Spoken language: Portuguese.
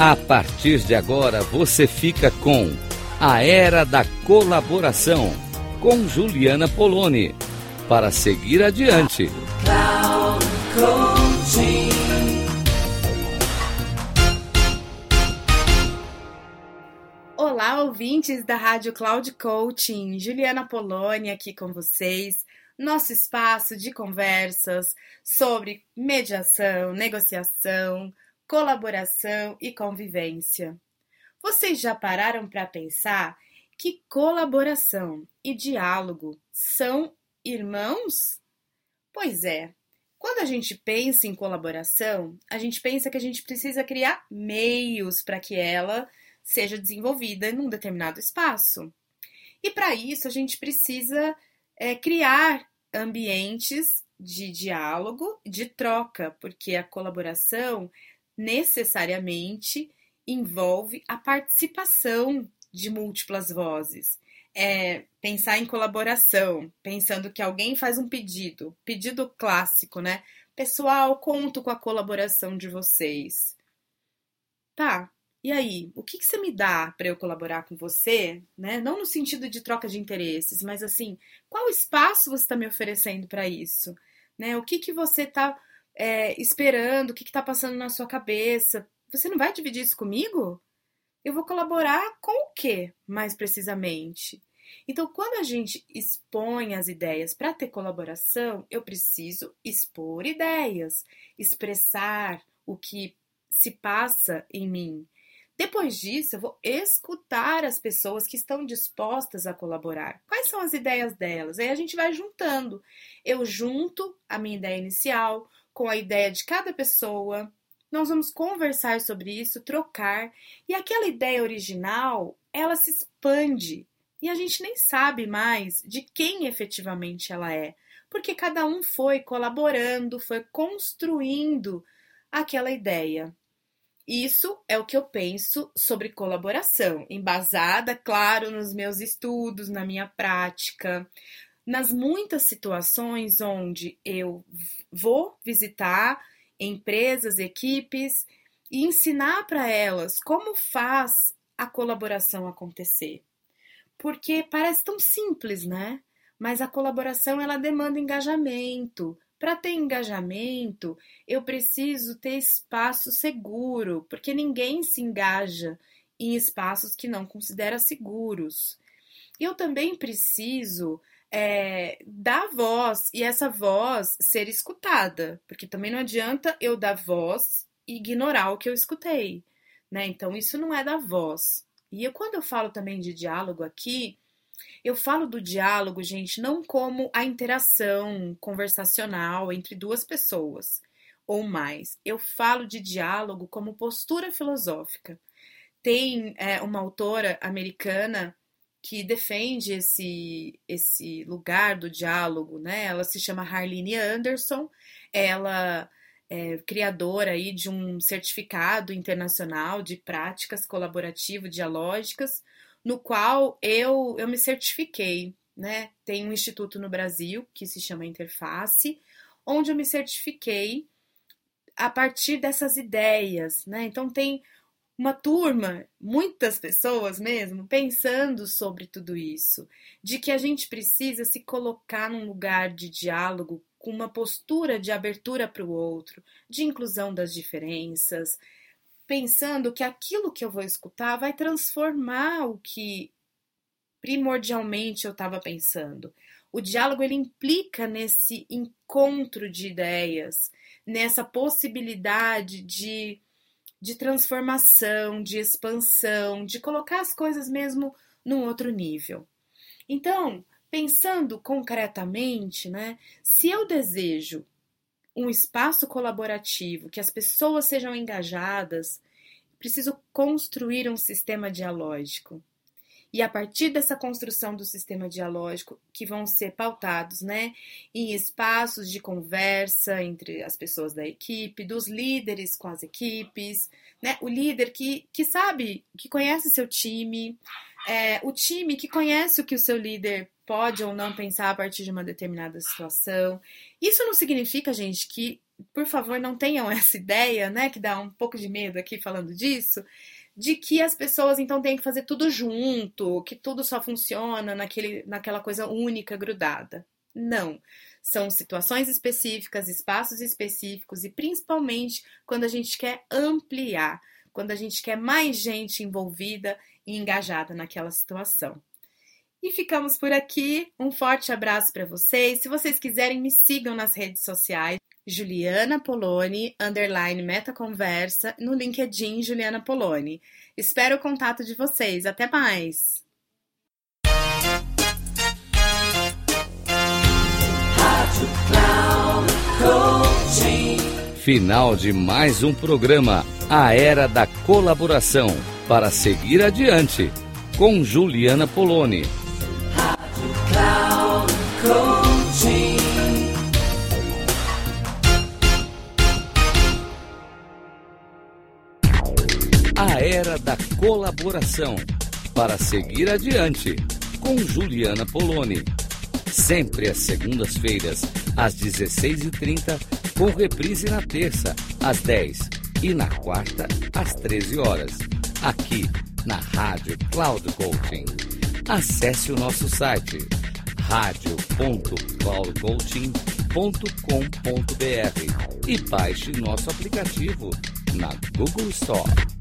A partir de agora você fica com A Era da Colaboração com Juliana Poloni para seguir adiante. Olá, ouvintes da Rádio Cloud Coaching. Juliana Poloni aqui com vocês. Nosso espaço de conversas sobre mediação, negociação, colaboração e convivência. Vocês já pararam para pensar que colaboração e diálogo são irmãos? Pois é. Quando a gente pensa em colaboração, a gente pensa que a gente precisa criar meios para que ela seja desenvolvida em um determinado espaço. E para isso a gente precisa é, criar ambientes de diálogo, de troca, porque a colaboração necessariamente envolve a participação de múltiplas vozes. É pensar em colaboração, pensando que alguém faz um pedido, pedido clássico, né? Pessoal, conto com a colaboração de vocês. Tá, e aí, o que, que você me dá para eu colaborar com você? Né? Não no sentido de troca de interesses, mas assim, qual espaço você está me oferecendo para isso? Né? O que, que você está é, esperando, o que está passando na sua cabeça. Você não vai dividir isso comigo? Eu vou colaborar com o que, mais precisamente? Então, quando a gente expõe as ideias para ter colaboração, eu preciso expor ideias, expressar o que se passa em mim. Depois disso, eu vou escutar as pessoas que estão dispostas a colaborar. Quais são as ideias delas? Aí a gente vai juntando. Eu junto a minha ideia inicial, com a ideia de cada pessoa. Nós vamos conversar sobre isso, trocar, e aquela ideia original, ela se expande. E a gente nem sabe mais de quem efetivamente ela é, porque cada um foi colaborando, foi construindo aquela ideia. Isso é o que eu penso sobre colaboração, embasada, claro, nos meus estudos, na minha prática, nas muitas situações onde eu vou visitar empresas, equipes e ensinar para elas como faz a colaboração acontecer. Porque parece tão simples, né? Mas a colaboração ela demanda engajamento. Para ter engajamento, eu preciso ter espaço seguro, porque ninguém se engaja em espaços que não considera seguros. Eu também preciso é, dar voz e essa voz ser escutada, porque também não adianta eu dar voz e ignorar o que eu escutei, né? Então isso não é dar voz. E eu, quando eu falo também de diálogo aqui, eu falo do diálogo, gente, não como a interação conversacional entre duas pessoas ou mais. Eu falo de diálogo como postura filosófica. Tem é, uma autora americana que defende esse, esse lugar do diálogo, né? Ela se chama Harline Anderson, ela é criadora aí de um certificado internacional de práticas colaborativo-dialógicas, no qual eu, eu me certifiquei, né? Tem um instituto no Brasil que se chama Interface, onde eu me certifiquei a partir dessas ideias, né? Então tem uma turma, muitas pessoas mesmo, pensando sobre tudo isso, de que a gente precisa se colocar num lugar de diálogo com uma postura de abertura para o outro, de inclusão das diferenças, pensando que aquilo que eu vou escutar vai transformar o que primordialmente eu estava pensando. O diálogo ele implica nesse encontro de ideias, nessa possibilidade de de transformação, de expansão, de colocar as coisas mesmo num outro nível. Então, pensando concretamente, né, se eu desejo um espaço colaborativo, que as pessoas sejam engajadas, preciso construir um sistema dialógico. E a partir dessa construção do sistema dialógico, que vão ser pautados né, em espaços de conversa entre as pessoas da equipe, dos líderes com as equipes, né, o líder que, que sabe, que conhece seu time, É, o time que conhece o que o seu líder pode ou não pensar a partir de uma determinada situação. Isso não significa, gente, que, por favor, não tenham essa ideia, né? Que dá um pouco de medo aqui falando disso, de que as pessoas então têm que fazer tudo junto, que tudo só funciona naquele, naquela coisa única, grudada. Não. São situações específicas, espaços específicos e principalmente quando a gente quer ampliar, quando a gente quer mais gente envolvida e engajada naquela situação. E ficamos por aqui. Um forte abraço para vocês. Se vocês quiserem, me sigam nas redes sociais. Juliana Poloni, underline metaconversa, no LinkedIn Juliana Poloni. Espero o contato de vocês. Até mais! Final de mais um programa, A Era da Colaboração, para seguir adiante, com Juliana Poloni. A Era da Colaboração, para seguir adiante, com Juliana Poloni. Sempre às segundas-feiras, às 16h30, com reprise na terça, às 10 e na quarta, às 13 horas, aqui na Rádio Cloud Coaching. Acesse o nosso site radio.cloudcoaching.com.br e baixe nosso aplicativo na Google Store.